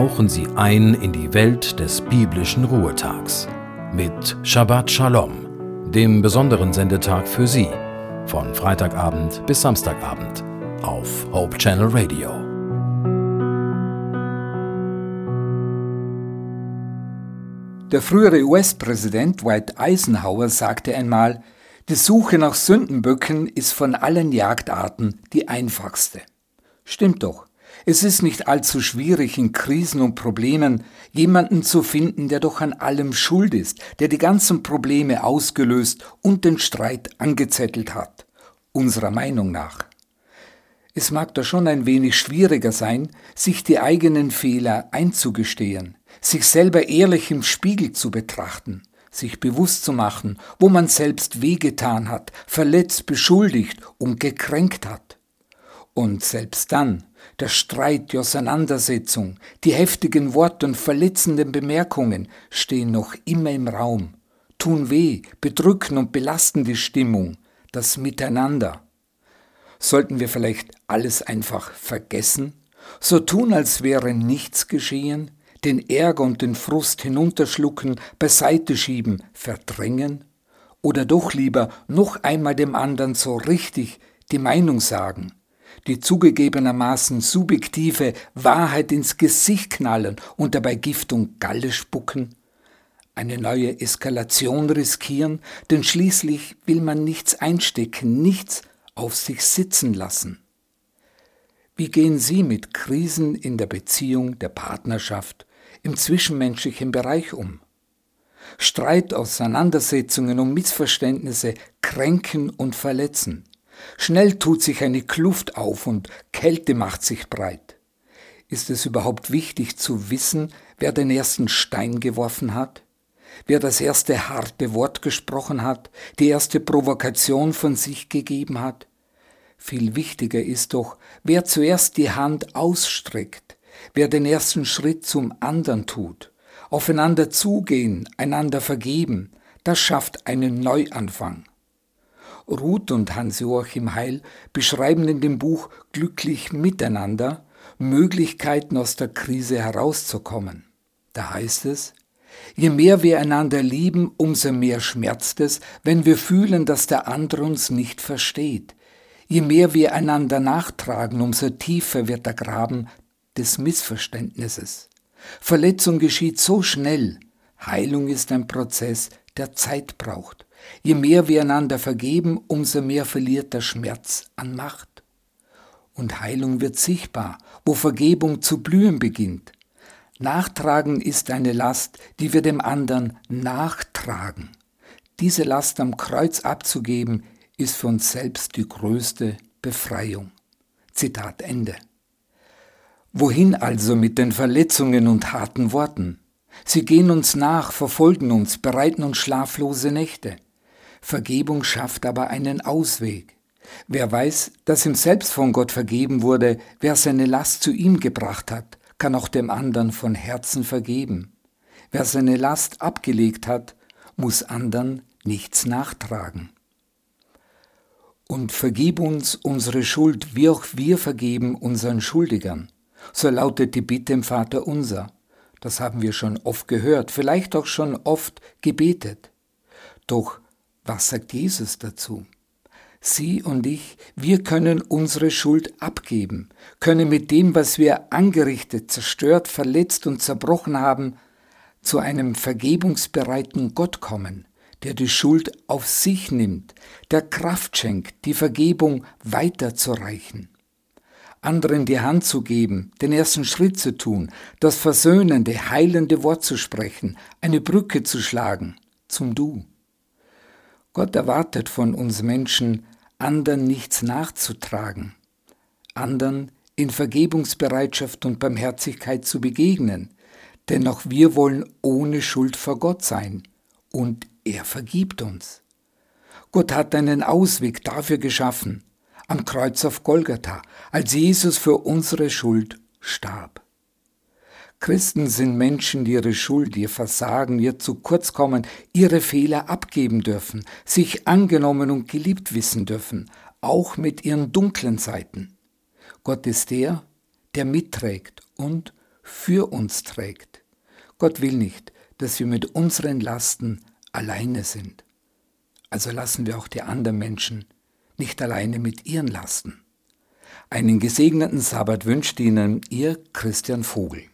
tauchen Sie ein in die Welt des biblischen Ruhetags mit Shabbat Shalom, dem besonderen Sendetag für Sie, von Freitagabend bis Samstagabend auf Hope Channel Radio. Der frühere US-Präsident Dwight Eisenhower sagte einmal, die Suche nach Sündenböcken ist von allen Jagdarten die einfachste. Stimmt doch. Es ist nicht allzu schwierig, in Krisen und Problemen jemanden zu finden, der doch an allem schuld ist, der die ganzen Probleme ausgelöst und den Streit angezettelt hat, unserer Meinung nach. Es mag da schon ein wenig schwieriger sein, sich die eigenen Fehler einzugestehen, sich selber ehrlich im Spiegel zu betrachten, sich bewusst zu machen, wo man selbst wehgetan hat, verletzt, beschuldigt und gekränkt hat. Und selbst dann, der Streit, die Auseinandersetzung, die heftigen Worte und verletzenden Bemerkungen stehen noch immer im Raum, tun weh, bedrücken und belasten die Stimmung, das Miteinander. Sollten wir vielleicht alles einfach vergessen, so tun, als wäre nichts geschehen, den Ärger und den Frust hinunterschlucken, beiseite schieben, verdrängen? Oder doch lieber noch einmal dem anderen so richtig die Meinung sagen, die zugegebenermaßen subjektive Wahrheit ins Gesicht knallen und dabei Gift und Galle spucken? Eine neue Eskalation riskieren, denn schließlich will man nichts einstecken, nichts auf sich sitzen lassen. Wie gehen Sie mit Krisen in der Beziehung, der Partnerschaft, im zwischenmenschlichen Bereich um? Streit, Auseinandersetzungen und Missverständnisse kränken und verletzen. Schnell tut sich eine Kluft auf und Kälte macht sich breit. Ist es überhaupt wichtig zu wissen, wer den ersten Stein geworfen hat? Wer das erste harte Wort gesprochen hat, die erste Provokation von sich gegeben hat? Viel wichtiger ist doch, wer zuerst die Hand ausstreckt, wer den ersten Schritt zum anderen tut, aufeinander zugehen, einander vergeben, das schafft einen Neuanfang. Ruth und Hans-Joachim Heil beschreiben in dem Buch Glücklich miteinander Möglichkeiten aus der Krise herauszukommen. Da heißt es, Je mehr wir einander lieben, umso mehr schmerzt es, wenn wir fühlen, dass der andere uns nicht versteht. Je mehr wir einander nachtragen, umso tiefer wird der Graben des Missverständnisses. Verletzung geschieht so schnell. Heilung ist ein Prozess, der Zeit braucht. Je mehr wir einander vergeben, umso mehr verliert der Schmerz an Macht. Und Heilung wird sichtbar, wo Vergebung zu blühen beginnt. Nachtragen ist eine Last, die wir dem anderen nachtragen. Diese Last am Kreuz abzugeben, ist für uns selbst die größte Befreiung. Zitat Ende. Wohin also mit den Verletzungen und harten Worten? Sie gehen uns nach, verfolgen uns, bereiten uns schlaflose Nächte. Vergebung schafft aber einen Ausweg. Wer weiß, dass ihm selbst von Gott vergeben wurde, wer seine Last zu ihm gebracht hat, kann auch dem anderen von Herzen vergeben. Wer seine Last abgelegt hat, muss anderen nichts nachtragen. Und vergib uns unsere Schuld, wie auch wir vergeben unseren Schuldigern. So lautet die Bitte im Vater unser. Das haben wir schon oft gehört, vielleicht auch schon oft gebetet. Doch was sagt Jesus dazu? Sie und ich, wir können unsere Schuld abgeben, können mit dem, was wir angerichtet, zerstört, verletzt und zerbrochen haben, zu einem vergebungsbereiten Gott kommen, der die Schuld auf sich nimmt, der Kraft schenkt, die Vergebung weiterzureichen. Anderen die Hand zu geben, den ersten Schritt zu tun, das versöhnende, heilende Wort zu sprechen, eine Brücke zu schlagen zum Du. Gott erwartet von uns Menschen, anderen nichts nachzutragen, anderen in Vergebungsbereitschaft und Barmherzigkeit zu begegnen, denn auch wir wollen ohne Schuld vor Gott sein und er vergibt uns. Gott hat einen Ausweg dafür geschaffen, am Kreuz auf Golgatha, als Jesus für unsere Schuld starb. Christen sind Menschen, die ihre Schuld, ihr Versagen, ihr zu kurz kommen, ihre Fehler abgeben dürfen, sich angenommen und geliebt wissen dürfen, auch mit ihren dunklen Seiten. Gott ist der, der mitträgt und für uns trägt. Gott will nicht, dass wir mit unseren Lasten alleine sind. Also lassen wir auch die anderen Menschen nicht alleine mit ihren Lasten. Einen gesegneten Sabbat wünscht Ihnen Ihr Christian Vogel.